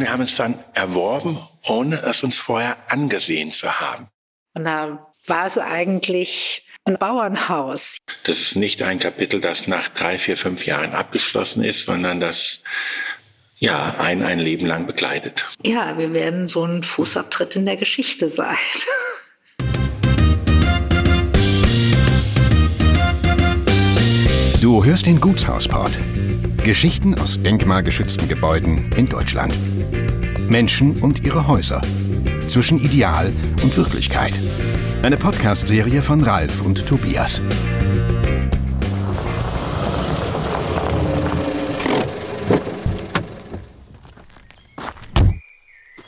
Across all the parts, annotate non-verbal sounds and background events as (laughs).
Und wir haben es dann erworben, ohne es uns vorher angesehen zu haben. Und da war es eigentlich ein Bauernhaus. Das ist nicht ein Kapitel, das nach drei, vier, fünf Jahren abgeschlossen ist, sondern das ja ein ein Leben lang begleitet. Ja, wir werden so ein Fußabtritt in der Geschichte sein. Du hörst den Gutshausport. Geschichten aus denkmalgeschützten Gebäuden in Deutschland. Menschen und ihre Häuser. Zwischen Ideal und Wirklichkeit. Eine Podcast-Serie von Ralf und Tobias.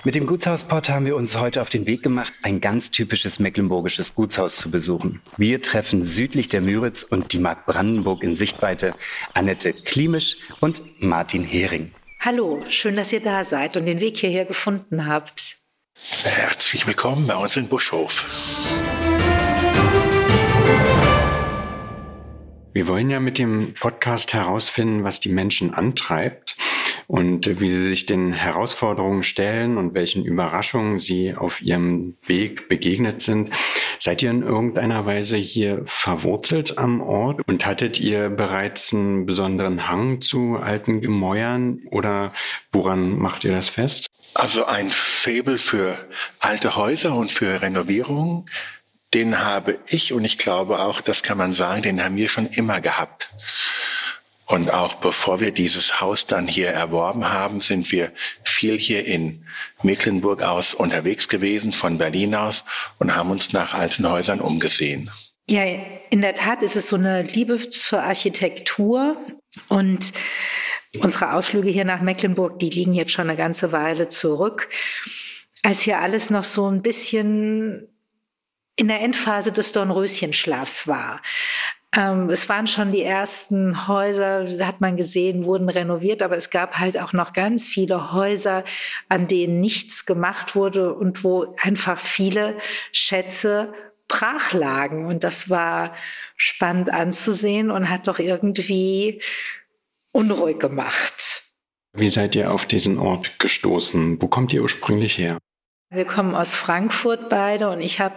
Mit dem Gutshausport haben wir uns heute auf den Weg gemacht, ein ganz typisches mecklenburgisches Gutshaus zu besuchen. Wir treffen südlich der Müritz und die Mark Brandenburg in Sichtweite Annette Klimisch und Martin Hering. Hallo, schön, dass ihr da seid und den Weg hierher gefunden habt. Herzlich willkommen bei uns in Buschhof. Wir wollen ja mit dem Podcast herausfinden, was die Menschen antreibt und wie sie sich den Herausforderungen stellen und welchen Überraschungen sie auf ihrem Weg begegnet sind. Seid ihr in irgendeiner Weise hier verwurzelt am Ort und hattet ihr bereits einen besonderen Hang zu alten Gemäuern oder woran macht ihr das fest? Also ein Faible für alte Häuser und für Renovierungen, den habe ich und ich glaube auch, das kann man sagen, den haben wir schon immer gehabt. Und auch bevor wir dieses Haus dann hier erworben haben, sind wir viel hier in Mecklenburg aus unterwegs gewesen, von Berlin aus, und haben uns nach alten Häusern umgesehen. Ja, in der Tat ist es so eine Liebe zur Architektur und unsere Ausflüge hier nach Mecklenburg, die liegen jetzt schon eine ganze Weile zurück, als hier alles noch so ein bisschen in der Endphase des Dornröschenschlafs war. Ähm, es waren schon die ersten Häuser, hat man gesehen, wurden renoviert, aber es gab halt auch noch ganz viele Häuser, an denen nichts gemacht wurde und wo einfach viele Schätze brach lagen. Und das war spannend anzusehen und hat doch irgendwie unruhig gemacht. Wie seid ihr auf diesen Ort gestoßen? Wo kommt ihr ursprünglich her? Wir kommen aus Frankfurt beide und ich habe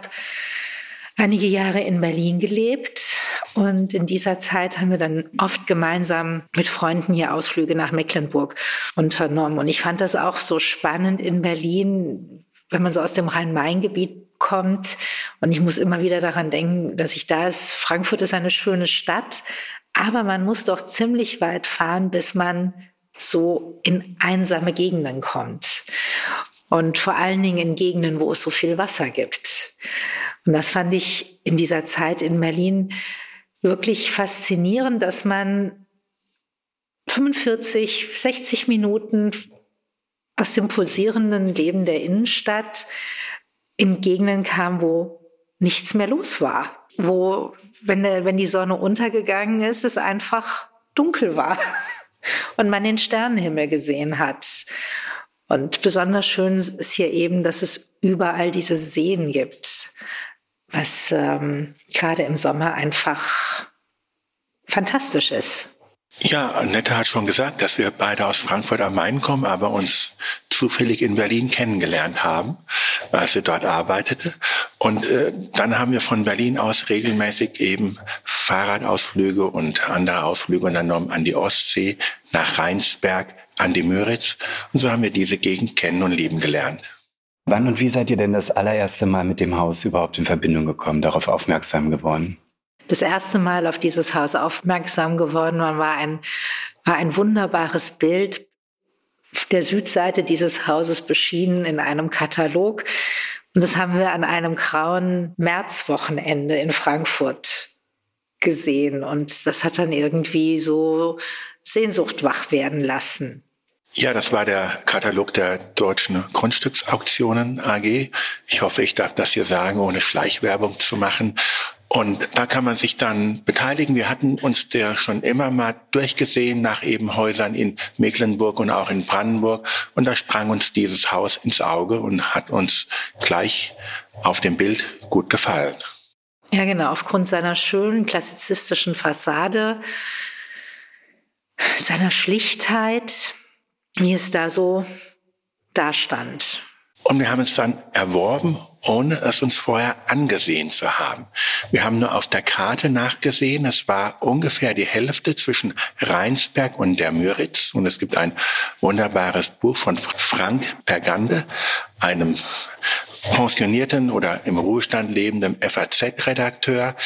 einige Jahre in Berlin gelebt und in dieser Zeit haben wir dann oft gemeinsam mit Freunden hier Ausflüge nach Mecklenburg unternommen. Und ich fand das auch so spannend in Berlin, wenn man so aus dem Rhein-Main-Gebiet kommt. Und ich muss immer wieder daran denken, dass ich da ist. Frankfurt ist eine schöne Stadt, aber man muss doch ziemlich weit fahren, bis man so in einsame Gegenden kommt. Und vor allen Dingen in Gegenden, wo es so viel Wasser gibt. Und das fand ich in dieser Zeit in Berlin wirklich faszinierend, dass man 45, 60 Minuten aus dem pulsierenden Leben der Innenstadt in Gegenden kam, wo nichts mehr los war. Wo, wenn, der, wenn die Sonne untergegangen ist, es einfach dunkel war (laughs) und man den Sternenhimmel gesehen hat. Und besonders schön ist hier eben, dass es überall diese Seen gibt was ähm, gerade im Sommer einfach fantastisch ist. Ja, Annette hat schon gesagt, dass wir beide aus Frankfurt am Main kommen, aber uns zufällig in Berlin kennengelernt haben, als sie dort arbeitete. Und äh, dann haben wir von Berlin aus regelmäßig eben Fahrradausflüge und andere Ausflüge unternommen an die Ostsee, nach Rheinsberg, an die Müritz. Und so haben wir diese Gegend kennen und lieben gelernt. Wann und wie seid ihr denn das allererste Mal mit dem Haus überhaupt in Verbindung gekommen, darauf aufmerksam geworden? Das erste Mal auf dieses Haus aufmerksam geworden war ein, war ein wunderbares Bild der Südseite dieses Hauses beschienen in einem Katalog. Und das haben wir an einem grauen Märzwochenende in Frankfurt gesehen. Und das hat dann irgendwie so Sehnsucht wach werden lassen. Ja, das war der Katalog der deutschen Grundstücksauktionen AG. Ich hoffe, ich darf das hier sagen, ohne Schleichwerbung zu machen. Und da kann man sich dann beteiligen. Wir hatten uns der schon immer mal durchgesehen nach eben Häusern in Mecklenburg und auch in Brandenburg. Und da sprang uns dieses Haus ins Auge und hat uns gleich auf dem Bild gut gefallen. Ja, genau. Aufgrund seiner schönen klassizistischen Fassade, seiner Schlichtheit, wie es da so dastand. Und wir haben es dann erworben, ohne es uns vorher angesehen zu haben. Wir haben nur auf der Karte nachgesehen, es war ungefähr die Hälfte zwischen Rheinsberg und der Müritz. Und es gibt ein wunderbares Buch von Frank Pergande, einem pensionierten oder im Ruhestand lebenden FAZ-Redakteur.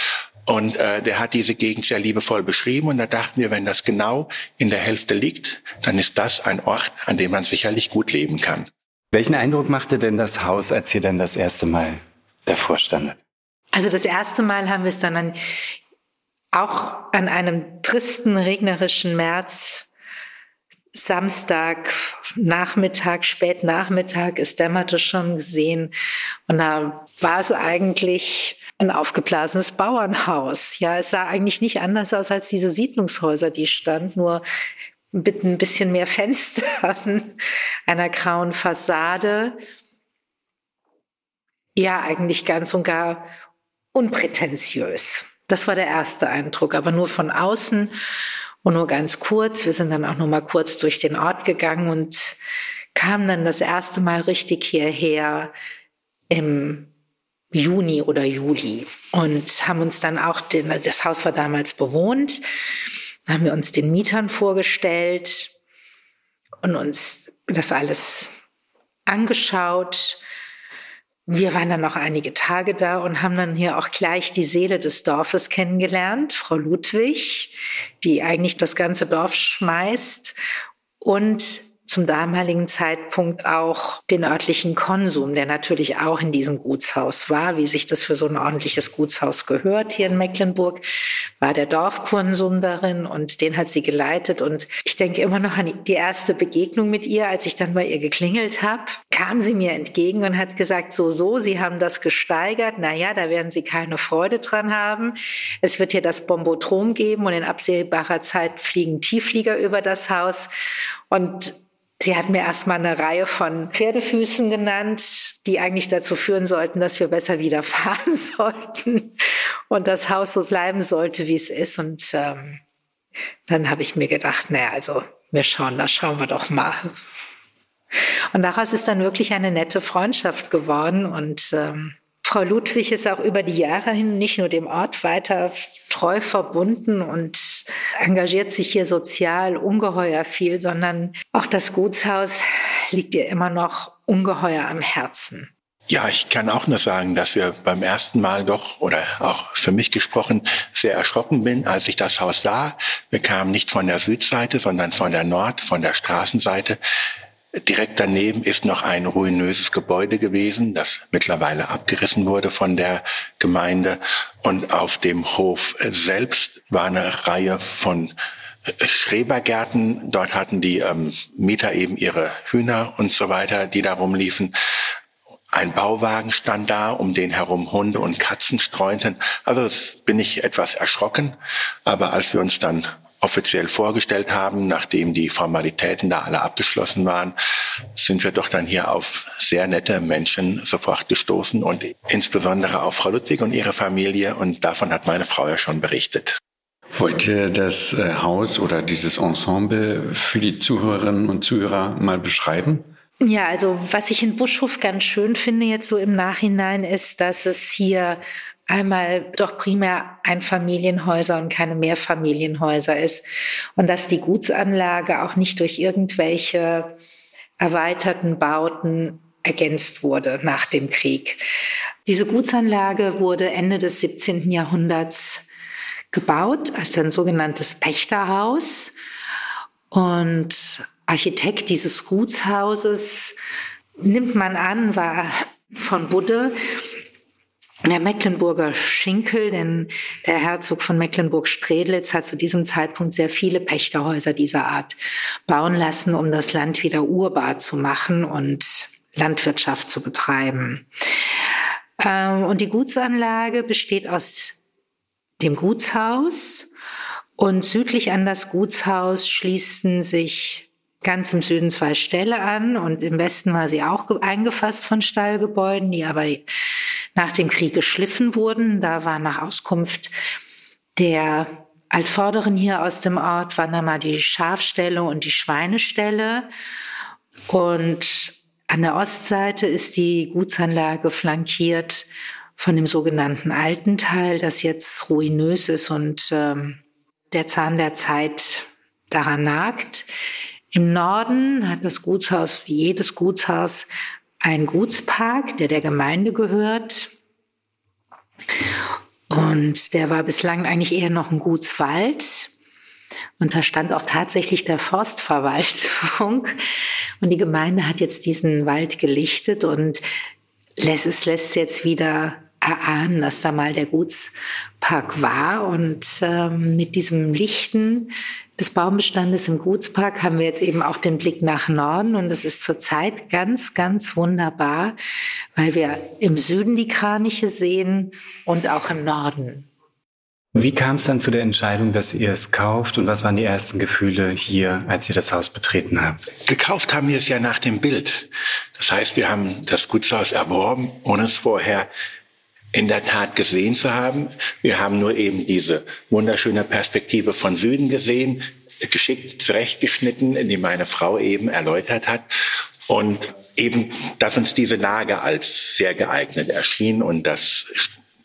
Und äh, der hat diese Gegend sehr liebevoll beschrieben. Und da dachten wir, wenn das genau in der Hälfte liegt, dann ist das ein Ort, an dem man sicherlich gut leben kann. Welchen Eindruck machte denn das Haus, als ihr dann das erste Mal davor standet? Also das erste Mal haben wir es dann an, auch an einem tristen, regnerischen März, Samstag, Nachmittag, Spätnachmittag, es dämmerte schon gesehen. Und da war es eigentlich ein aufgeblasenes Bauernhaus. Ja, es sah eigentlich nicht anders aus als diese Siedlungshäuser, die stand, nur mit ein bisschen mehr Fenstern, (laughs) einer grauen Fassade. Ja, eigentlich ganz und gar unprätentiös. Das war der erste Eindruck, aber nur von außen und nur ganz kurz. Wir sind dann auch noch mal kurz durch den Ort gegangen und kamen dann das erste Mal richtig hierher im Juni oder Juli. Und haben uns dann auch, den, das Haus war damals bewohnt, haben wir uns den Mietern vorgestellt und uns das alles angeschaut. Wir waren dann noch einige Tage da und haben dann hier auch gleich die Seele des Dorfes kennengelernt, Frau Ludwig, die eigentlich das ganze Dorf schmeißt. Und zum damaligen Zeitpunkt auch den örtlichen Konsum, der natürlich auch in diesem Gutshaus war, wie sich das für so ein ordentliches Gutshaus gehört hier in Mecklenburg, war der Dorfkonsum darin und den hat sie geleitet. Und ich denke immer noch an die erste Begegnung mit ihr, als ich dann bei ihr geklingelt habe, kam sie mir entgegen und hat gesagt, so, so, Sie haben das gesteigert. Naja, da werden Sie keine Freude dran haben. Es wird hier das Bombotrom geben und in absehbarer Zeit fliegen Tiefflieger über das Haus. Und Sie hat mir erstmal eine Reihe von Pferdefüßen genannt, die eigentlich dazu führen sollten, dass wir besser wieder fahren (laughs) sollten und das Haus so bleiben sollte, wie es ist. Und ähm, dann habe ich mir gedacht, naja, also wir schauen, da schauen wir doch mal. Und daraus ist dann wirklich eine nette Freundschaft geworden und ähm, Frau Ludwig ist auch über die Jahre hin nicht nur dem Ort weiter treu verbunden und engagiert sich hier sozial ungeheuer viel, sondern auch das Gutshaus liegt ihr immer noch ungeheuer am Herzen. Ja, ich kann auch nur sagen, dass wir beim ersten Mal doch, oder auch für mich gesprochen, sehr erschrocken bin, als ich das Haus sah. Wir kamen nicht von der Südseite, sondern von der Nord, von der Straßenseite. Direkt daneben ist noch ein ruinöses Gebäude gewesen, das mittlerweile abgerissen wurde von der Gemeinde. Und auf dem Hof selbst war eine Reihe von Schrebergärten. Dort hatten die ähm, Mieter eben ihre Hühner und so weiter, die da rumliefen. Ein Bauwagen stand da, um den herum Hunde und Katzen streunten. Also bin ich etwas erschrocken. Aber als wir uns dann offiziell vorgestellt haben, nachdem die Formalitäten da alle abgeschlossen waren, sind wir doch dann hier auf sehr nette Menschen sofort gestoßen und insbesondere auf Frau Ludwig und ihre Familie und davon hat meine Frau ja schon berichtet. Wollt ihr das äh, Haus oder dieses Ensemble für die Zuhörerinnen und Zuhörer mal beschreiben? Ja, also was ich in Buschhof ganz schön finde jetzt so im Nachhinein ist, dass es hier einmal doch primär Einfamilienhäuser und keine Mehrfamilienhäuser ist und dass die Gutsanlage auch nicht durch irgendwelche erweiterten Bauten ergänzt wurde nach dem Krieg. Diese Gutsanlage wurde Ende des 17. Jahrhunderts gebaut als ein sogenanntes Pächterhaus und Architekt dieses Gutshauses nimmt man an, war von Budde der Mecklenburger Schinkel, denn der Herzog von Mecklenburg-Strelitz hat zu diesem Zeitpunkt sehr viele Pächterhäuser dieser Art bauen lassen, um das Land wieder urbar zu machen und Landwirtschaft zu betreiben. Ähm, und die Gutsanlage besteht aus dem Gutshaus und südlich an das Gutshaus schließen sich ganz im Süden zwei Ställe an und im Westen war sie auch eingefasst von Stallgebäuden, die aber nach dem Krieg geschliffen wurden. Da war nach Auskunft der Altvorderen hier aus dem Ort, waren da mal die Schafställe und die Schweineställe. Und an der Ostseite ist die Gutsanlage flankiert von dem sogenannten alten Teil, das jetzt ruinös ist und ähm, der Zahn der Zeit daran nagt. Im Norden hat das Gutshaus, wie jedes Gutshaus, einen Gutspark, der der Gemeinde gehört. Und der war bislang eigentlich eher noch ein Gutswald. Und da stand auch tatsächlich der Forstverwaltung. Und die Gemeinde hat jetzt diesen Wald gelichtet und lässt, es lässt jetzt wieder erahnen, dass da mal der Gutspark war. Und ähm, mit diesem Lichten des Baumbestandes im Gutspark haben wir jetzt eben auch den Blick nach Norden. Und es ist zurzeit ganz, ganz wunderbar, weil wir im Süden die Kraniche sehen und auch im Norden. Wie kam es dann zu der Entscheidung, dass ihr es kauft und was waren die ersten Gefühle hier, als ihr das Haus betreten habt? Gekauft haben wir es ja nach dem Bild. Das heißt, wir haben das Gutshaus erworben, ohne es vorher in der Tat gesehen zu haben. Wir haben nur eben diese wunderschöne Perspektive von Süden gesehen, geschickt zurechtgeschnitten, die meine Frau eben erläutert hat. Und eben, dass uns diese Lage als sehr geeignet erschien und das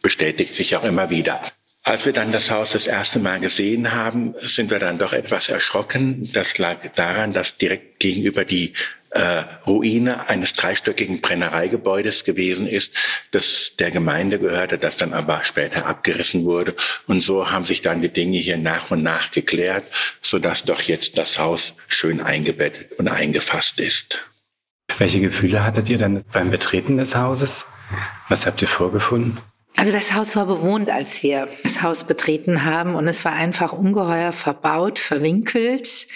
bestätigt sich auch immer wieder. Als wir dann das Haus das erste Mal gesehen haben, sind wir dann doch etwas erschrocken. Das lag daran, dass direkt gegenüber die äh, Ruine eines dreistöckigen Brennereigebäudes gewesen ist, das der Gemeinde gehörte, das dann aber später abgerissen wurde. Und so haben sich dann die Dinge hier nach und nach geklärt, sodass doch jetzt das Haus schön eingebettet und eingefasst ist. Welche Gefühle hattet ihr dann beim Betreten des Hauses? Was habt ihr vorgefunden? Also das Haus war bewohnt, als wir das Haus betreten haben und es war einfach ungeheuer verbaut, verwinkelt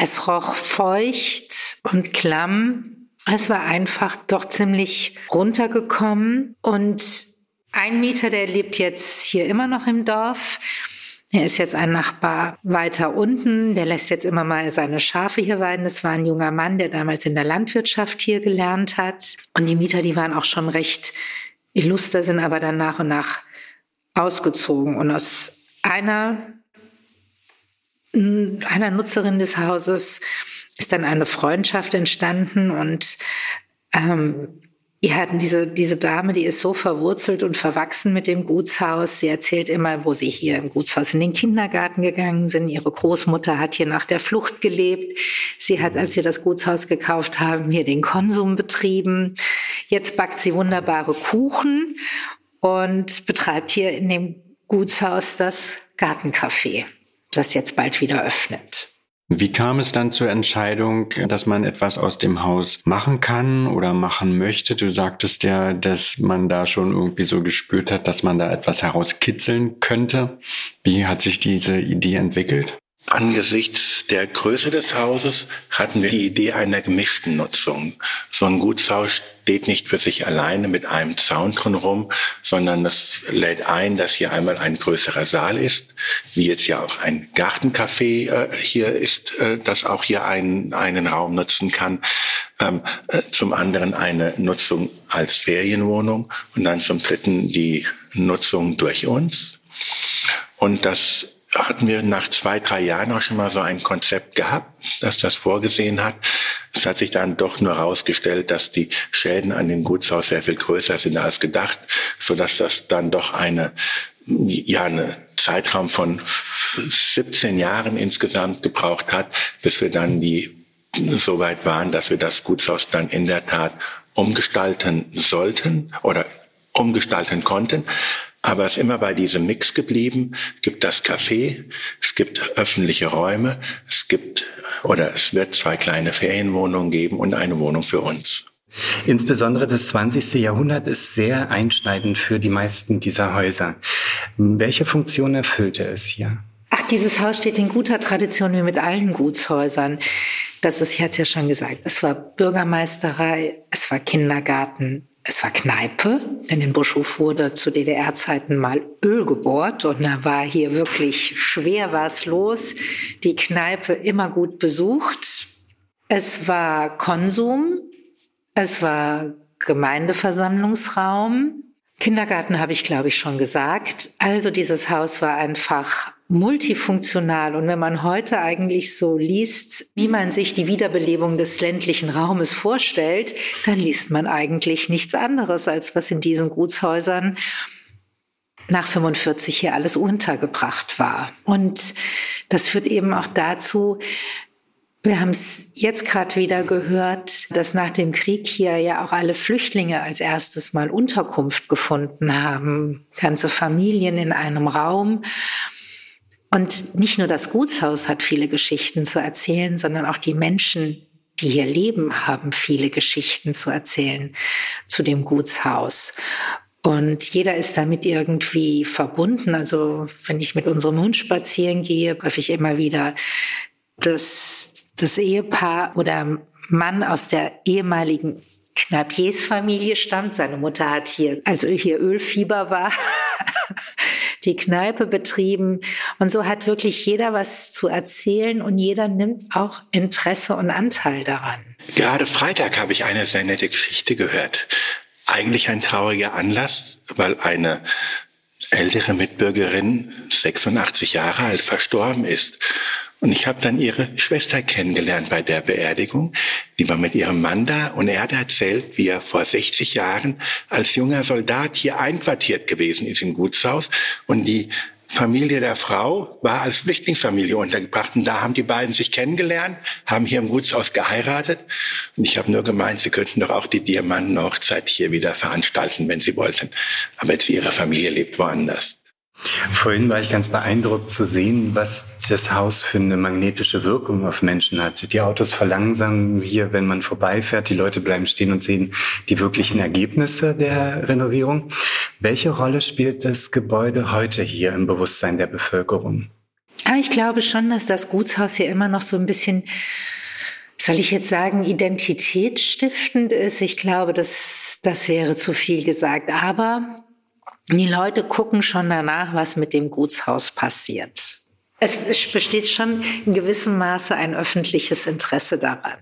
es roch feucht und klamm. Es war einfach doch ziemlich runtergekommen. Und ein Mieter, der lebt jetzt hier immer noch im Dorf. Er ist jetzt ein Nachbar weiter unten. Der lässt jetzt immer mal seine Schafe hier weiden. Das war ein junger Mann, der damals in der Landwirtschaft hier gelernt hat. Und die Mieter, die waren auch schon recht illuster, sind aber dann nach und nach ausgezogen. Und aus einer einer Nutzerin des Hauses ist dann eine Freundschaft entstanden und ähm, hatten diese, diese Dame, die ist so verwurzelt und verwachsen mit dem Gutshaus. Sie erzählt immer, wo sie hier im Gutshaus in den Kindergarten gegangen sind. Ihre Großmutter hat hier nach der Flucht gelebt. Sie hat, als wir das Gutshaus gekauft haben, hier den Konsum betrieben. Jetzt backt sie wunderbare Kuchen und betreibt hier in dem Gutshaus das Gartencafé das jetzt bald wieder öffnet. Wie kam es dann zur Entscheidung, dass man etwas aus dem Haus machen kann oder machen möchte? Du sagtest ja, dass man da schon irgendwie so gespürt hat, dass man da etwas herauskitzeln könnte. Wie hat sich diese Idee entwickelt? Angesichts der Größe des Hauses hatten wir die Idee einer gemischten Nutzung. So ein Gutshaus steht nicht für sich alleine mit einem Zaun drumherum, sondern es lädt ein, dass hier einmal ein größerer Saal ist, wie jetzt ja auch ein Gartencafé äh, hier ist, äh, das auch hier einen, einen Raum nutzen kann. Ähm, äh, zum anderen eine Nutzung als Ferienwohnung und dann zum dritten die Nutzung durch uns. Und das hatten wir nach zwei, drei Jahren auch schon mal so ein Konzept gehabt, das das vorgesehen hat. Es hat sich dann doch nur herausgestellt, dass die Schäden an dem Gutshaus sehr viel größer sind als gedacht, so dass das dann doch eine, ja, eine Zeitraum von 17 Jahren insgesamt gebraucht hat, bis wir dann die so weit waren, dass wir das Gutshaus dann in der Tat umgestalten sollten oder umgestalten konnten. Aber es ist immer bei diesem Mix geblieben. Es gibt das Café, es gibt öffentliche Räume, es gibt oder es wird zwei kleine Ferienwohnungen geben und eine Wohnung für uns. Insbesondere das 20. Jahrhundert ist sehr einschneidend für die meisten dieser Häuser. Welche Funktion erfüllte es hier? Ach, dieses Haus steht in guter Tradition wie mit allen Gutshäusern. Das ist, ich hatte es ja schon gesagt, es war Bürgermeisterei, es war Kindergarten, es war Kneipe, denn in Buschhof wurde zu DDR-Zeiten mal Öl gebohrt und da war hier wirklich schwer was los. Die Kneipe immer gut besucht. Es war Konsum, es war Gemeindeversammlungsraum. Kindergarten habe ich, glaube ich, schon gesagt. Also dieses Haus war einfach multifunktional. Und wenn man heute eigentlich so liest, wie man sich die Wiederbelebung des ländlichen Raumes vorstellt, dann liest man eigentlich nichts anderes, als was in diesen Gutshäusern nach 45 hier alles untergebracht war. Und das führt eben auch dazu, wir haben es jetzt gerade wieder gehört, dass nach dem Krieg hier ja auch alle Flüchtlinge als erstes mal Unterkunft gefunden haben. Ganze Familien in einem Raum. Und nicht nur das Gutshaus hat viele Geschichten zu erzählen, sondern auch die Menschen, die hier leben, haben viele Geschichten zu erzählen zu dem Gutshaus. Und jeder ist damit irgendwie verbunden. Also wenn ich mit unserem Hund spazieren gehe, treffe ich immer wieder das das Ehepaar oder Mann aus der ehemaligen Kneipiers-Familie stammt. Seine Mutter hat hier, als hier Ölfieber war, (laughs) die Kneipe betrieben. Und so hat wirklich jeder was zu erzählen und jeder nimmt auch Interesse und Anteil daran. Gerade Freitag habe ich eine sehr nette Geschichte gehört. Eigentlich ein trauriger Anlass, weil eine ältere Mitbürgerin, 86 Jahre alt, verstorben ist. Und ich habe dann ihre Schwester kennengelernt bei der Beerdigung. Sie war mit ihrem Mann da und er hat erzählt, wie er vor 60 Jahren als junger Soldat hier einquartiert gewesen ist im Gutshaus und die Familie der Frau war als Flüchtlingsfamilie untergebracht und da haben die beiden sich kennengelernt, haben hier im Gutshaus geheiratet und ich habe nur gemeint, sie könnten doch auch die Diamantenhochzeit hier wieder veranstalten, wenn sie wollten. Aber jetzt ihre Familie lebt woanders. Vorhin war ich ganz beeindruckt zu sehen, was das Haus für eine magnetische Wirkung auf Menschen hat. Die Autos verlangsamen hier, wenn man vorbeifährt. Die Leute bleiben stehen und sehen die wirklichen Ergebnisse der Renovierung. Welche Rolle spielt das Gebäude heute hier im Bewusstsein der Bevölkerung? Ah, ich glaube schon, dass das Gutshaus hier immer noch so ein bisschen soll ich jetzt sagen, identitätsstiftend ist? Ich glaube, das, das wäre zu viel gesagt. Aber die Leute gucken schon danach, was mit dem Gutshaus passiert. Es besteht schon in gewissem Maße ein öffentliches Interesse daran.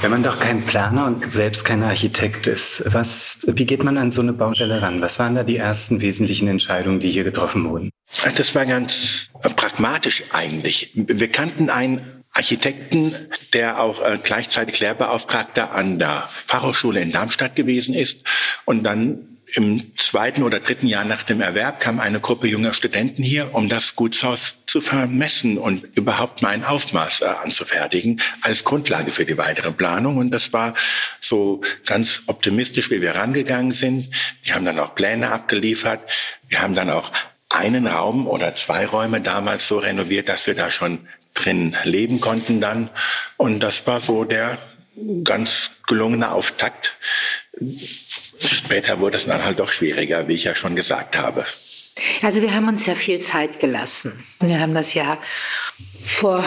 Wenn man doch kein Planer und selbst kein Architekt ist, was, wie geht man an so eine Baustelle ran? Was waren da die ersten wesentlichen Entscheidungen, die hier getroffen wurden? Das war ganz pragmatisch eigentlich. Wir kannten einen Architekten, der auch äh, gleichzeitig Lehrbeauftragter an der Fachhochschule in Darmstadt gewesen ist und dann im zweiten oder dritten Jahr nach dem Erwerb kam eine Gruppe junger Studenten hier, um das Gutshaus zu vermessen und überhaupt mal ein Aufmaß äh, anzufertigen als Grundlage für die weitere Planung. Und das war so ganz optimistisch, wie wir rangegangen sind. Wir haben dann auch Pläne abgeliefert. Wir haben dann auch einen Raum oder zwei Räume damals so renoviert, dass wir da schon drin leben konnten dann. Und das war so der ganz gelungene Auftakt Später wurde es dann halt doch schwieriger, wie ich ja schon gesagt habe. Also wir haben uns ja viel Zeit gelassen. Wir haben das ja vor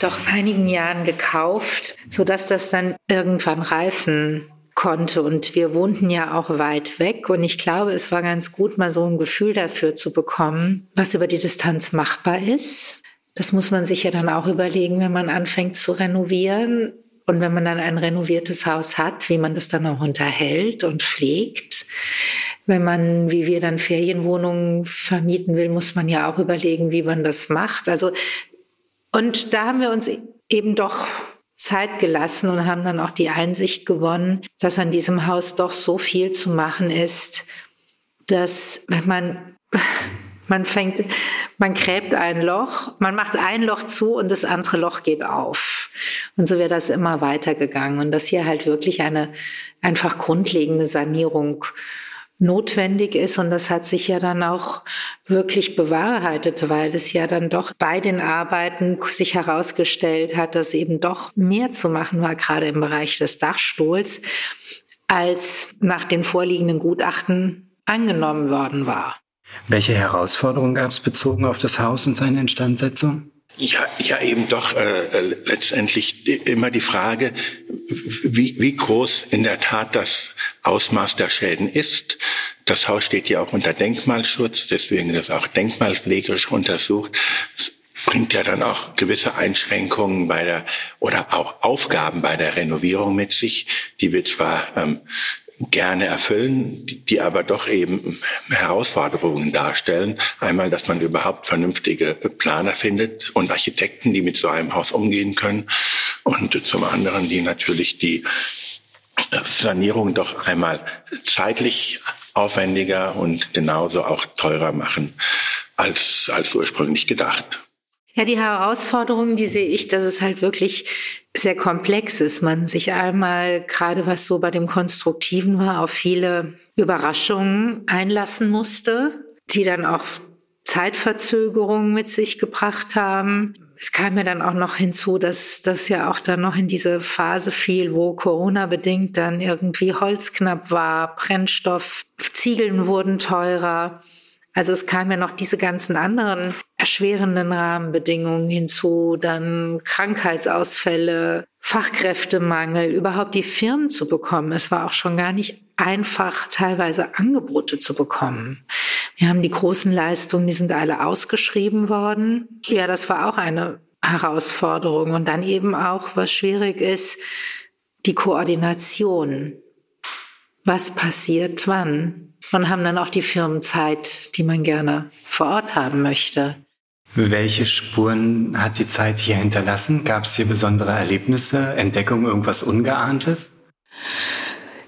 doch einigen Jahren gekauft, sodass das dann irgendwann reifen konnte. Und wir wohnten ja auch weit weg. Und ich glaube, es war ganz gut, mal so ein Gefühl dafür zu bekommen, was über die Distanz machbar ist. Das muss man sich ja dann auch überlegen, wenn man anfängt zu renovieren. Und wenn man dann ein renoviertes Haus hat, wie man das dann auch unterhält und pflegt. Wenn man, wie wir dann Ferienwohnungen vermieten will, muss man ja auch überlegen, wie man das macht. Also, und da haben wir uns eben doch Zeit gelassen und haben dann auch die Einsicht gewonnen, dass an diesem Haus doch so viel zu machen ist, dass wenn man man fängt, man gräbt ein Loch, man macht ein Loch zu und das andere Loch geht auf. Und so wäre das immer weitergegangen. Und dass hier halt wirklich eine einfach grundlegende Sanierung notwendig ist. Und das hat sich ja dann auch wirklich bewahrheitet, weil es ja dann doch bei den Arbeiten sich herausgestellt hat, dass eben doch mehr zu machen war, gerade im Bereich des Dachstuhls als nach den vorliegenden Gutachten angenommen worden war. Welche Herausforderungen gab es bezogen auf das Haus und seine Instandsetzung? Ja, ja, eben doch äh, äh, letztendlich immer die Frage, wie, wie groß in der Tat das Ausmaß der Schäden ist. Das Haus steht ja auch unter Denkmalschutz, deswegen ist auch denkmalpflegerisch untersucht. Es bringt ja dann auch gewisse Einschränkungen bei der oder auch Aufgaben bei der Renovierung mit sich, die wir zwar ähm, gerne erfüllen, die, die aber doch eben Herausforderungen darstellen. Einmal, dass man überhaupt vernünftige Planer findet und Architekten, die mit so einem Haus umgehen können. Und zum anderen, die natürlich die Sanierung doch einmal zeitlich aufwendiger und genauso auch teurer machen als, als ursprünglich gedacht. Ja, die Herausforderungen, die sehe ich, dass es halt wirklich sehr komplex ist. Man sich einmal, gerade was so bei dem Konstruktiven war, auf viele Überraschungen einlassen musste, die dann auch Zeitverzögerungen mit sich gebracht haben. Es kam mir dann auch noch hinzu, dass das ja auch dann noch in diese Phase fiel, wo Corona bedingt dann irgendwie Holz knapp war, Brennstoff, Ziegeln wurden teurer. Also es kamen ja noch diese ganzen anderen erschwerenden Rahmenbedingungen hinzu, dann Krankheitsausfälle, Fachkräftemangel, überhaupt die Firmen zu bekommen. Es war auch schon gar nicht einfach, teilweise Angebote zu bekommen. Wir haben die großen Leistungen, die sind alle ausgeschrieben worden. Ja, das war auch eine Herausforderung. Und dann eben auch, was schwierig ist, die Koordination. Was passiert wann? Und haben dann auch die Firmenzeit, die man gerne vor Ort haben möchte. Welche Spuren hat die Zeit hier hinterlassen? Gab es hier besondere Erlebnisse, Entdeckungen, irgendwas Ungeahntes?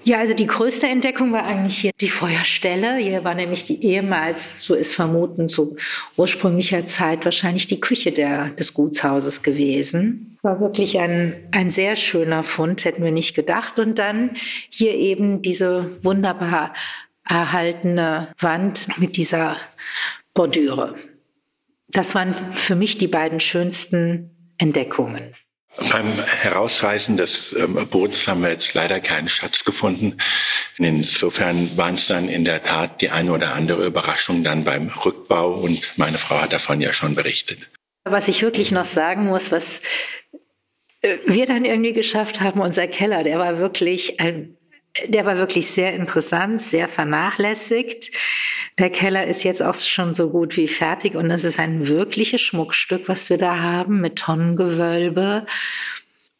Ja, also die größte Entdeckung war eigentlich hier die Feuerstelle. Hier war nämlich die ehemals, so ist vermuten, zu ursprünglicher Zeit wahrscheinlich die Küche der, des Gutshauses gewesen. War wirklich ein, ein sehr schöner Fund, hätten wir nicht gedacht. Und dann hier eben diese wunderbar erhaltene Wand mit dieser Bordüre. Das waren für mich die beiden schönsten Entdeckungen. Beim Herausreißen des ähm, Bodens haben wir jetzt leider keinen Schatz gefunden. Insofern waren es dann in der Tat die eine oder andere Überraschung dann beim Rückbau und meine Frau hat davon ja schon berichtet. Was ich wirklich noch sagen muss, was äh, wir dann irgendwie geschafft haben, unser Keller, der war wirklich ein der war wirklich sehr interessant, sehr vernachlässigt. Der Keller ist jetzt auch schon so gut wie fertig und es ist ein wirkliches Schmuckstück, was wir da haben mit Tonnengewölbe.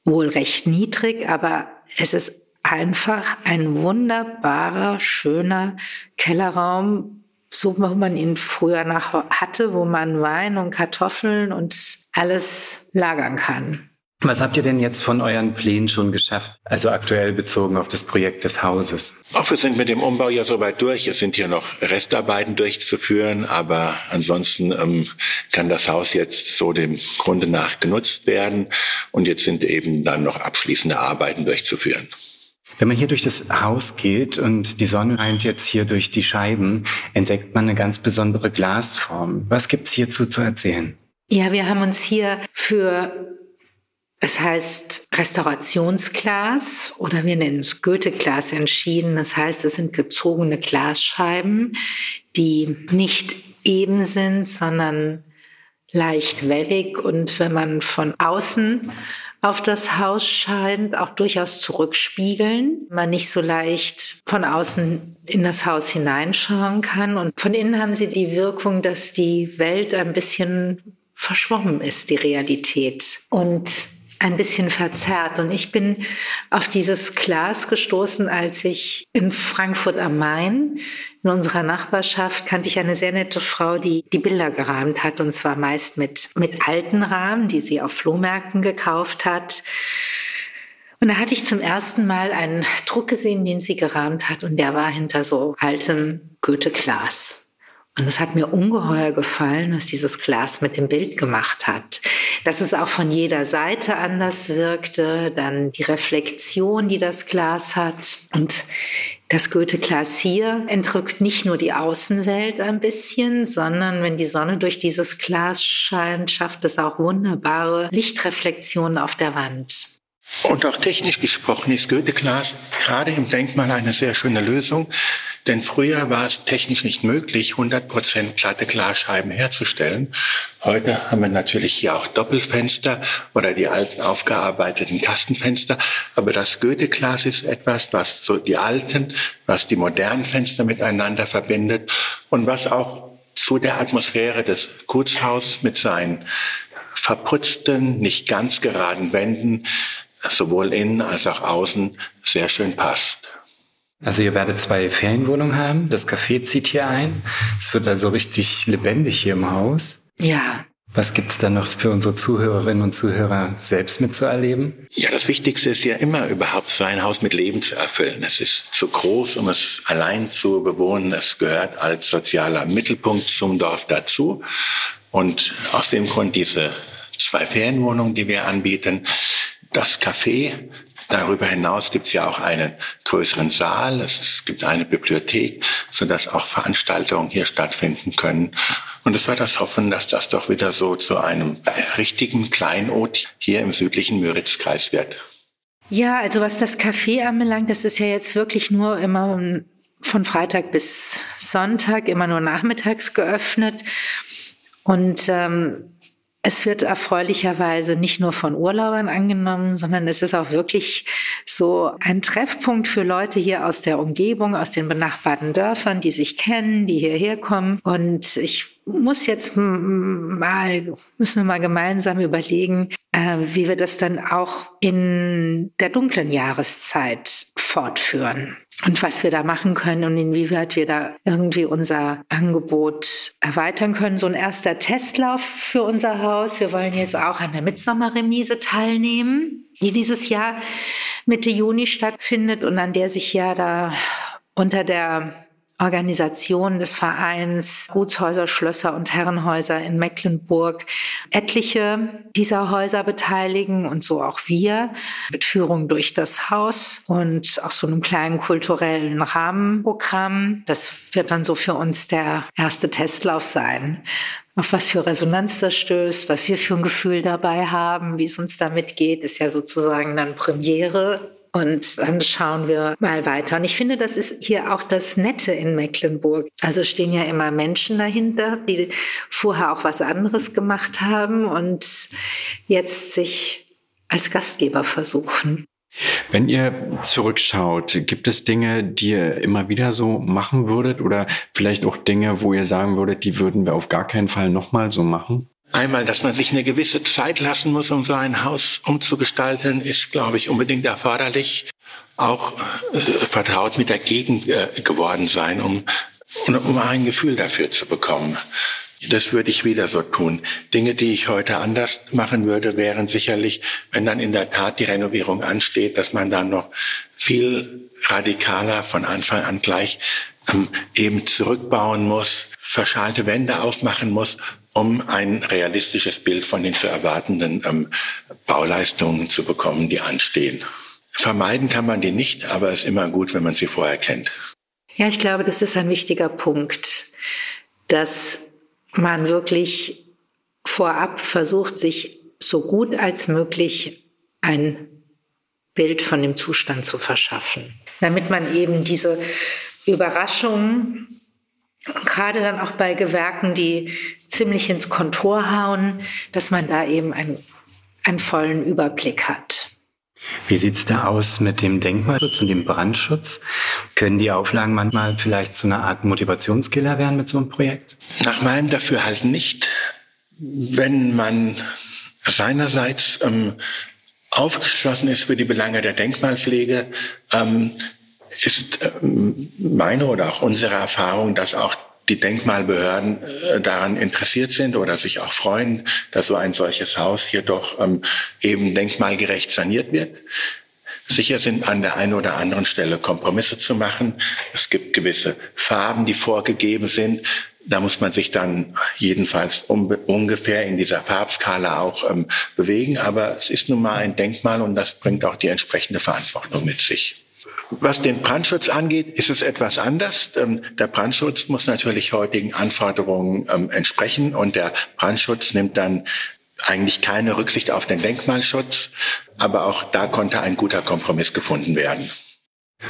Wohl recht niedrig, aber es ist einfach ein wunderbarer, schöner Kellerraum, so wie man ihn früher noch hatte, wo man Wein und Kartoffeln und alles lagern kann. Was habt ihr denn jetzt von euren Plänen schon geschafft, also aktuell bezogen auf das Projekt des Hauses? Auch wir sind mit dem Umbau ja soweit durch. Es sind hier noch Restarbeiten durchzuführen, aber ansonsten ähm, kann das Haus jetzt so dem Grunde nach genutzt werden und jetzt sind eben dann noch abschließende Arbeiten durchzuführen. Wenn man hier durch das Haus geht und die Sonne scheint jetzt hier durch die Scheiben, entdeckt man eine ganz besondere Glasform. Was gibt's hierzu zu erzählen? Ja, wir haben uns hier für es heißt Restaurationsglas oder wir nennen es Goethe-Glas entschieden. Das heißt, es sind gezogene Glasscheiben, die nicht eben sind, sondern leicht wellig und wenn man von außen auf das Haus scheint, auch durchaus zurückspiegeln. Man nicht so leicht von außen in das Haus hineinschauen kann. Und von innen haben sie die Wirkung, dass die Welt ein bisschen verschwommen ist, die Realität. Und ein bisschen verzerrt. Und ich bin auf dieses Glas gestoßen, als ich in Frankfurt am Main, in unserer Nachbarschaft, kannte ich eine sehr nette Frau, die die Bilder gerahmt hat. Und zwar meist mit, mit alten Rahmen, die sie auf Flohmärkten gekauft hat. Und da hatte ich zum ersten Mal einen Druck gesehen, den sie gerahmt hat. Und der war hinter so altem Goethe-Glas. Und es hat mir ungeheuer gefallen, was dieses Glas mit dem Bild gemacht hat. Dass es auch von jeder Seite anders wirkte, dann die Reflexion, die das Glas hat. Und das Goethe-Glas hier entrückt nicht nur die Außenwelt ein bisschen, sondern wenn die Sonne durch dieses Glas scheint, schafft es auch wunderbare Lichtreflexionen auf der Wand. Und auch technisch gesprochen ist Goethe-Glas gerade im Denkmal eine sehr schöne Lösung, denn früher war es technisch nicht möglich, 100% glatte Glasscheiben herzustellen. Heute haben wir natürlich hier auch Doppelfenster oder die alten aufgearbeiteten Kastenfenster. Aber das Goethe-Glas ist etwas, was so die alten, was die modernen Fenster miteinander verbindet und was auch zu der Atmosphäre des Gutshaus mit seinen verputzten, nicht ganz geraden Wänden sowohl innen als auch außen sehr schön passt. Also ihr werdet zwei Ferienwohnungen haben. Das Café zieht hier ein. Es wird also richtig lebendig hier im Haus. Ja. Was gibt's da noch für unsere Zuhörerinnen und Zuhörer selbst mitzuerleben? Ja, das Wichtigste ist ja immer überhaupt so ein Haus mit Leben zu erfüllen. Es ist zu groß, um es allein zu bewohnen. Es gehört als sozialer Mittelpunkt zum Dorf dazu. Und aus dem Grund diese zwei Ferienwohnungen, die wir anbieten. Das Café Darüber hinaus gibt es ja auch einen größeren Saal, es gibt eine Bibliothek, sodass auch Veranstaltungen hier stattfinden können. Und es war das Hoffen, dass das doch wieder so zu einem richtigen Kleinod hier im südlichen Müritzkreis wird. Ja, also was das Café anbelangt, das ist ja jetzt wirklich nur immer von Freitag bis Sonntag, immer nur nachmittags geöffnet. Und ähm, es wird erfreulicherweise nicht nur von Urlaubern angenommen, sondern es ist auch wirklich so ein Treffpunkt für Leute hier aus der Umgebung, aus den benachbarten Dörfern, die sich kennen, die hierher kommen. Und ich muss jetzt mal, müssen wir mal gemeinsam überlegen, äh, wie wir das dann auch in der dunklen Jahreszeit fortführen und was wir da machen können und inwieweit wir da irgendwie unser Angebot erweitern können. So ein erster Testlauf für unser Haus. Wir wollen jetzt auch an der Mitsommerremise teilnehmen, die dieses Jahr Mitte Juni stattfindet und an der sich ja da unter der Organisationen des Vereins Gutshäuser, Schlösser und Herrenhäuser in Mecklenburg etliche dieser Häuser beteiligen und so auch wir mit Führung durch das Haus und auch so einem kleinen kulturellen Rahmenprogramm. Das wird dann so für uns der erste Testlauf sein auf was für Resonanz das stößt, was wir für ein Gefühl dabei haben, wie es uns damit geht, ist ja sozusagen dann Premiere und dann schauen wir mal weiter. Und ich finde, das ist hier auch das Nette in Mecklenburg. Also stehen ja immer Menschen dahinter, die vorher auch was anderes gemacht haben und jetzt sich als Gastgeber versuchen. Wenn ihr zurückschaut, gibt es Dinge, die ihr immer wieder so machen würdet oder vielleicht auch Dinge, wo ihr sagen würdet, die würden wir auf gar keinen Fall nochmal so machen? Einmal, dass man sich eine gewisse Zeit lassen muss, um so ein Haus umzugestalten, ist, glaube ich, unbedingt erforderlich. Auch äh, vertraut mit der Gegend äh, geworden sein, um, um ein Gefühl dafür zu bekommen. Das würde ich wieder so tun. Dinge, die ich heute anders machen würde, wären sicherlich, wenn dann in der Tat die Renovierung ansteht, dass man dann noch viel radikaler von Anfang an gleich ähm, eben zurückbauen muss, verschalte Wände aufmachen muss um ein realistisches Bild von den zu erwartenden ähm, Bauleistungen zu bekommen, die anstehen. Vermeiden kann man die nicht, aber es ist immer gut, wenn man sie vorher kennt. Ja, ich glaube, das ist ein wichtiger Punkt, dass man wirklich vorab versucht, sich so gut als möglich ein Bild von dem Zustand zu verschaffen, damit man eben diese Überraschungen gerade dann auch bei Gewerken, die ziemlich ins Kontor hauen, dass man da eben einen, einen vollen Überblick hat. Wie sieht's da aus mit dem Denkmalschutz und dem Brandschutz? Können die Auflagen manchmal vielleicht zu einer Art Motivationskiller werden mit so einem Projekt? Nach meinem Dafürhalten nicht. Wenn man seinerseits ähm, aufgeschlossen ist für die Belange der Denkmalpflege, ähm, ist ähm, meine oder auch unsere Erfahrung, dass auch die Denkmalbehörden äh, daran interessiert sind oder sich auch freuen, dass so ein solches Haus hier doch ähm, eben denkmalgerecht saniert wird. Sicher sind an der einen oder anderen Stelle Kompromisse zu machen. Es gibt gewisse Farben, die vorgegeben sind. Da muss man sich dann jedenfalls um, ungefähr in dieser Farbskala auch ähm, bewegen. Aber es ist nun mal ein Denkmal und das bringt auch die entsprechende Verantwortung mit sich. Was den Brandschutz angeht, ist es etwas anders. Ähm, der Brandschutz muss natürlich heutigen Anforderungen ähm, entsprechen und der Brandschutz nimmt dann eigentlich keine Rücksicht auf den Denkmalschutz, aber auch da konnte ein guter Kompromiss gefunden werden.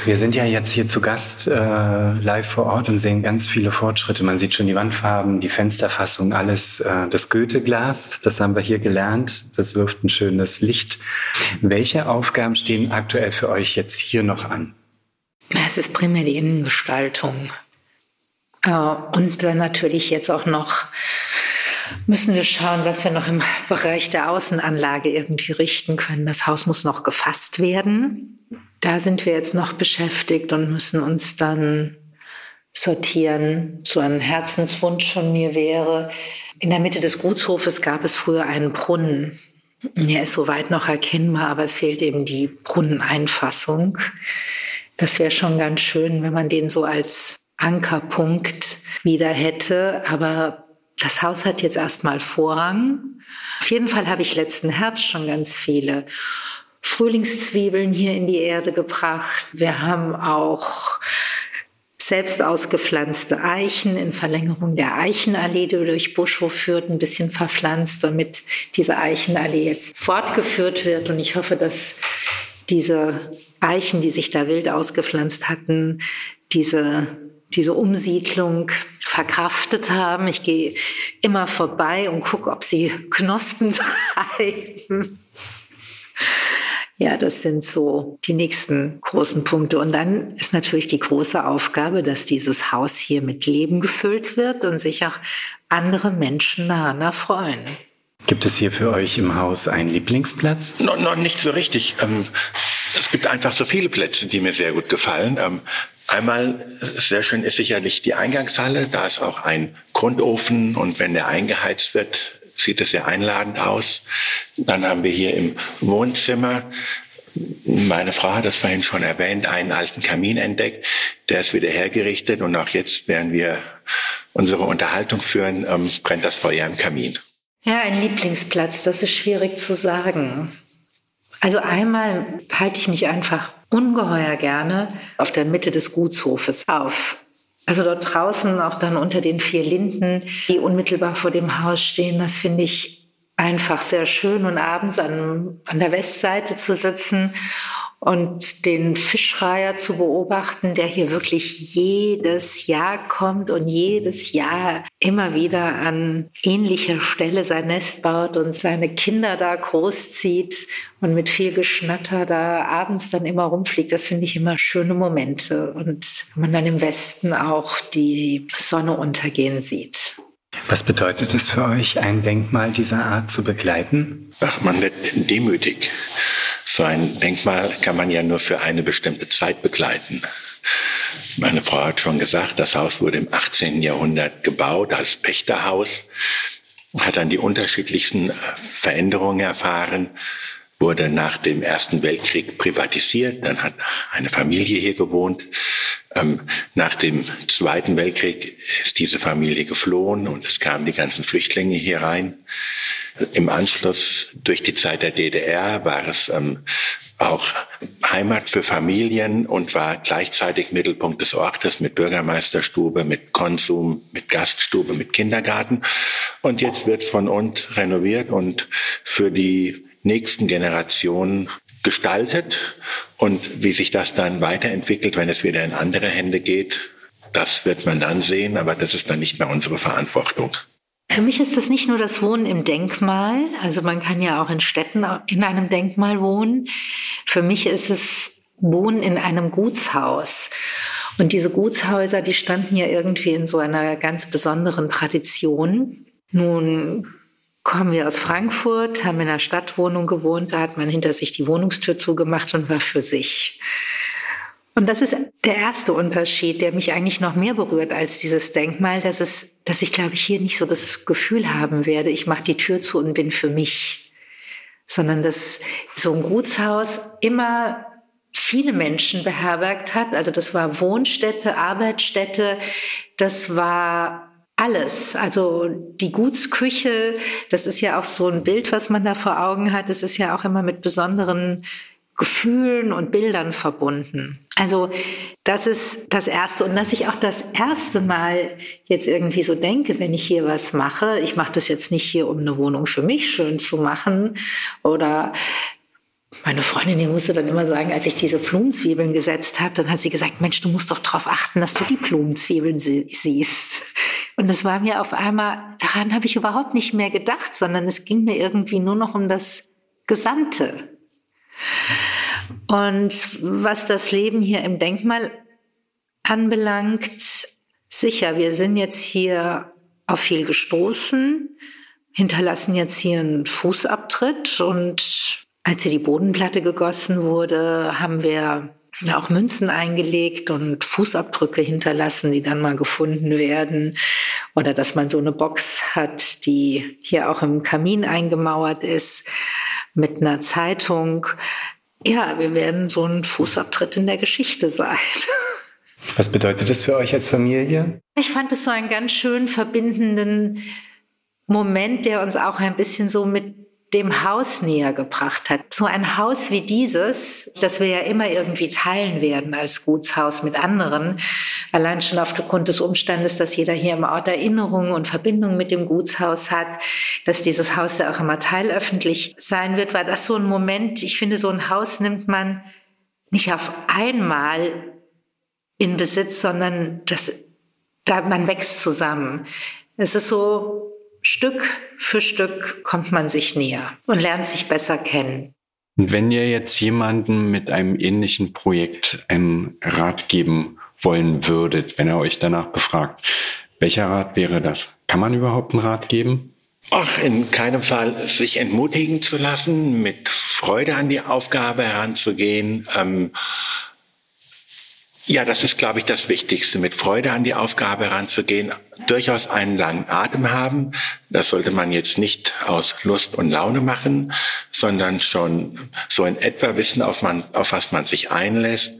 Wir sind ja jetzt hier zu Gast äh, live vor Ort und sehen ganz viele Fortschritte. Man sieht schon die Wandfarben, die Fensterfassung, alles. Äh, das Goethe-Glas, das haben wir hier gelernt. Das wirft ein schönes Licht. Welche Aufgaben stehen aktuell für euch jetzt hier noch an? Es ist primär die Innengestaltung. Äh, und dann natürlich jetzt auch noch müssen wir schauen, was wir noch im Bereich der Außenanlage irgendwie richten können. Das Haus muss noch gefasst werden. Da sind wir jetzt noch beschäftigt und müssen uns dann sortieren. So ein Herzenswunsch von mir wäre, in der Mitte des Gutshofes gab es früher einen Brunnen. Er ist soweit noch erkennbar, aber es fehlt eben die Brunneneinfassung. Das wäre schon ganz schön, wenn man den so als Ankerpunkt wieder hätte. Aber das Haus hat jetzt erstmal Vorrang. Auf jeden Fall habe ich letzten Herbst schon ganz viele Frühlingszwiebeln hier in die Erde gebracht. Wir haben auch selbst ausgepflanzte Eichen in Verlängerung der Eichenallee, die durch Buschhof führt, ein bisschen verpflanzt, damit diese Eichenallee jetzt fortgeführt wird. Und ich hoffe, dass diese Eichen, die sich da wild ausgepflanzt hatten, diese, diese Umsiedlung verkraftet haben. Ich gehe immer vorbei und gucke, ob sie Knospen (laughs) treiben. Ja, das sind so die nächsten großen Punkte. Und dann ist natürlich die große Aufgabe, dass dieses Haus hier mit Leben gefüllt wird und sich auch andere Menschen daran freuen. Gibt es hier für euch im Haus einen Lieblingsplatz? Noch, noch nicht so richtig. Ähm, es gibt einfach so viele Plätze, die mir sehr gut gefallen. Ähm, einmal sehr schön ist sicherlich die Eingangshalle. Da ist auch ein Grundofen und wenn der eingeheizt wird, sieht es sehr einladend aus. Dann haben wir hier im Wohnzimmer meine Frau hat das vorhin schon erwähnt, einen alten Kamin entdeckt. Der ist wieder hergerichtet und auch jetzt, während wir unsere Unterhaltung führen, ähm, brennt das Feuer im Kamin. Ja, ein Lieblingsplatz, das ist schwierig zu sagen. Also einmal halte ich mich einfach ungeheuer gerne auf der Mitte des Gutshofes auf. Also dort draußen, auch dann unter den vier Linden, die unmittelbar vor dem Haus stehen, das finde ich einfach sehr schön. Und abends an, an der Westseite zu sitzen und den Fischreiher zu beobachten, der hier wirklich jedes Jahr kommt und jedes Jahr immer wieder an ähnlicher Stelle sein Nest baut und seine Kinder da großzieht und mit viel Geschnatter da abends dann immer rumfliegt, das finde ich immer schöne Momente. Und wenn man dann im Westen auch die Sonne untergehen sieht. Was bedeutet es für euch, ein Denkmal dieser Art zu begleiten? Ach, man wird demütig. So ein Denkmal kann man ja nur für eine bestimmte Zeit begleiten. Meine Frau hat schon gesagt, das Haus wurde im 18. Jahrhundert gebaut als Pächterhaus, hat dann die unterschiedlichsten äh, Veränderungen erfahren, wurde nach dem Ersten Weltkrieg privatisiert, dann hat eine Familie hier gewohnt. Ähm, nach dem Zweiten Weltkrieg ist diese Familie geflohen und es kamen die ganzen Flüchtlinge hier rein. Im Anschluss durch die Zeit der DDR war es ähm, auch Heimat für Familien und war gleichzeitig Mittelpunkt des Ortes mit Bürgermeisterstube, mit Konsum, mit Gaststube, mit Kindergarten. Und jetzt wird es von uns renoviert und für die nächsten Generationen gestaltet. Und wie sich das dann weiterentwickelt, wenn es wieder in andere Hände geht, das wird man dann sehen, aber das ist dann nicht mehr unsere Verantwortung. Für mich ist das nicht nur das Wohnen im Denkmal, also man kann ja auch in Städten in einem Denkmal wohnen. Für mich ist es Wohnen in einem Gutshaus. Und diese Gutshäuser, die standen ja irgendwie in so einer ganz besonderen Tradition. Nun kommen wir aus Frankfurt, haben in einer Stadtwohnung gewohnt, da hat man hinter sich die Wohnungstür zugemacht und war für sich. Und das ist der erste Unterschied, der mich eigentlich noch mehr berührt als dieses Denkmal, dass es, dass ich glaube ich hier nicht so das Gefühl haben werde, ich mache die Tür zu und bin für mich, sondern dass so ein Gutshaus immer viele Menschen beherbergt hat. Also das war Wohnstätte, Arbeitsstätte, das war alles. Also die Gutsküche, das ist ja auch so ein Bild, was man da vor Augen hat. Das ist ja auch immer mit besonderen Gefühlen und Bildern verbunden. Also das ist das Erste. Und dass ich auch das erste Mal jetzt irgendwie so denke, wenn ich hier was mache, ich mache das jetzt nicht hier, um eine Wohnung für mich schön zu machen oder meine Freundin, die musste dann immer sagen, als ich diese Blumenzwiebeln gesetzt habe, dann hat sie gesagt, Mensch, du musst doch darauf achten, dass du die Blumenzwiebeln siehst. Und das war mir auf einmal, daran habe ich überhaupt nicht mehr gedacht, sondern es ging mir irgendwie nur noch um das Gesamte. Und was das Leben hier im Denkmal anbelangt, sicher, wir sind jetzt hier auf viel gestoßen, hinterlassen jetzt hier einen Fußabtritt und als hier die Bodenplatte gegossen wurde, haben wir auch Münzen eingelegt und Fußabdrücke hinterlassen, die dann mal gefunden werden. Oder dass man so eine Box hat, die hier auch im Kamin eingemauert ist mit einer Zeitung. Ja, wir werden so ein Fußabtritt in der Geschichte sein. (laughs) Was bedeutet das für euch als Familie? Ich fand es so einen ganz schön verbindenden Moment, der uns auch ein bisschen so mit dem Haus näher gebracht hat. So ein Haus wie dieses, das wir ja immer irgendwie teilen werden als Gutshaus mit anderen, allein schon aufgrund des Umstandes, dass jeder hier im Ort Erinnerungen und Verbindungen mit dem Gutshaus hat, dass dieses Haus ja auch immer teilöffentlich sein wird, war das so ein Moment, ich finde, so ein Haus nimmt man nicht auf einmal in Besitz, sondern das, da, man wächst zusammen. Es ist so Stück für Stück kommt man sich näher und lernt sich besser kennen. Und wenn ihr jetzt jemanden mit einem ähnlichen Projekt einen Rat geben wollen würdet, wenn er euch danach befragt, welcher Rat wäre das? Kann man überhaupt einen Rat geben? Ach, in keinem Fall sich entmutigen zu lassen, mit Freude an die Aufgabe heranzugehen. Ähm, ja, das ist, glaube ich, das Wichtigste, mit Freude an die Aufgabe heranzugehen, durchaus einen langen Atem haben. Das sollte man jetzt nicht aus Lust und Laune machen, sondern schon so in etwa wissen, auf, man, auf was man sich einlässt,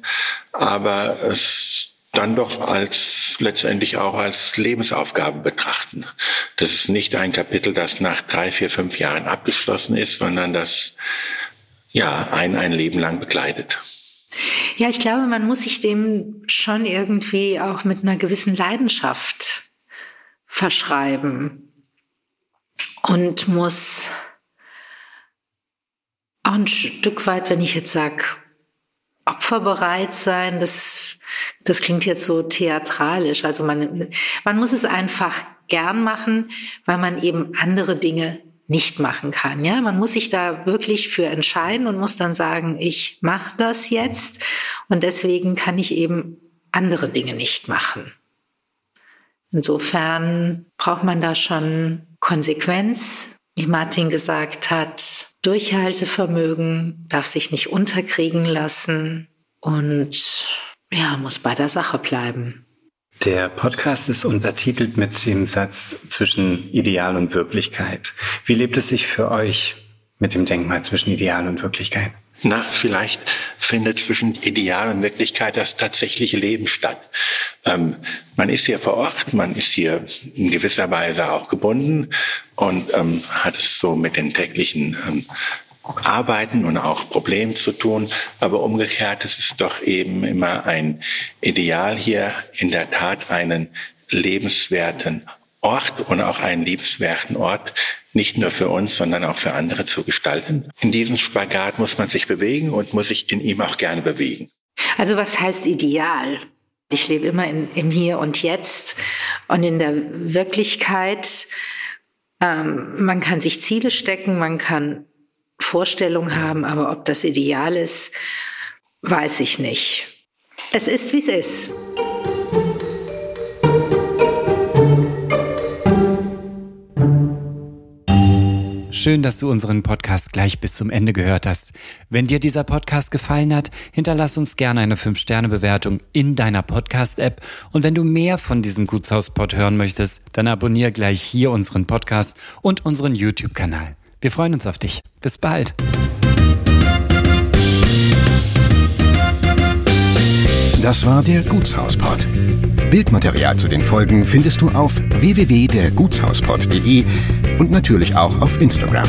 aber es dann doch als letztendlich auch als Lebensaufgabe betrachten. Das ist nicht ein Kapitel, das nach drei, vier, fünf Jahren abgeschlossen ist, sondern das ja ein ein Leben lang begleitet. Ja, ich glaube, man muss sich dem schon irgendwie auch mit einer gewissen Leidenschaft verschreiben und muss auch ein Stück weit, wenn ich jetzt sage, opferbereit sein, das, das klingt jetzt so theatralisch. Also man, man muss es einfach gern machen, weil man eben andere Dinge nicht machen kann. Ja, man muss sich da wirklich für entscheiden und muss dann sagen, ich mache das jetzt und deswegen kann ich eben andere Dinge nicht machen. Insofern braucht man da schon Konsequenz, wie Martin gesagt hat, Durchhaltevermögen, darf sich nicht unterkriegen lassen und ja, muss bei der Sache bleiben. Der Podcast ist untertitelt mit dem Satz zwischen Ideal und Wirklichkeit. Wie lebt es sich für euch mit dem Denkmal zwischen Ideal und Wirklichkeit? Na, vielleicht findet zwischen Ideal und Wirklichkeit das tatsächliche Leben statt. Ähm, man ist hier vor Ort, man ist hier in gewisser Weise auch gebunden und ähm, hat es so mit den täglichen ähm, Arbeiten und auch Problemen zu tun. Aber umgekehrt ist es doch eben immer ein Ideal hier, in der Tat einen lebenswerten Ort und auch einen liebenswerten Ort nicht nur für uns, sondern auch für andere zu gestalten. In diesem Spagat muss man sich bewegen und muss sich in ihm auch gerne bewegen. Also was heißt Ideal? Ich lebe immer in, im Hier und Jetzt und in der Wirklichkeit. Ähm, man kann sich Ziele stecken, man kann Vorstellungen haben, aber ob das ideal ist, weiß ich nicht. Es ist, wie es ist. Schön, dass du unseren Podcast gleich bis zum Ende gehört hast. Wenn dir dieser Podcast gefallen hat, hinterlass uns gerne eine 5-Sterne-Bewertung in deiner Podcast-App. Und wenn du mehr von diesem Gutshauspod hören möchtest, dann abonniere gleich hier unseren Podcast und unseren YouTube-Kanal. Wir freuen uns auf dich. Bis bald. Das war der Gutshauspod. Bildmaterial zu den Folgen findest du auf www.dergutshauspod.de und natürlich auch auf Instagram.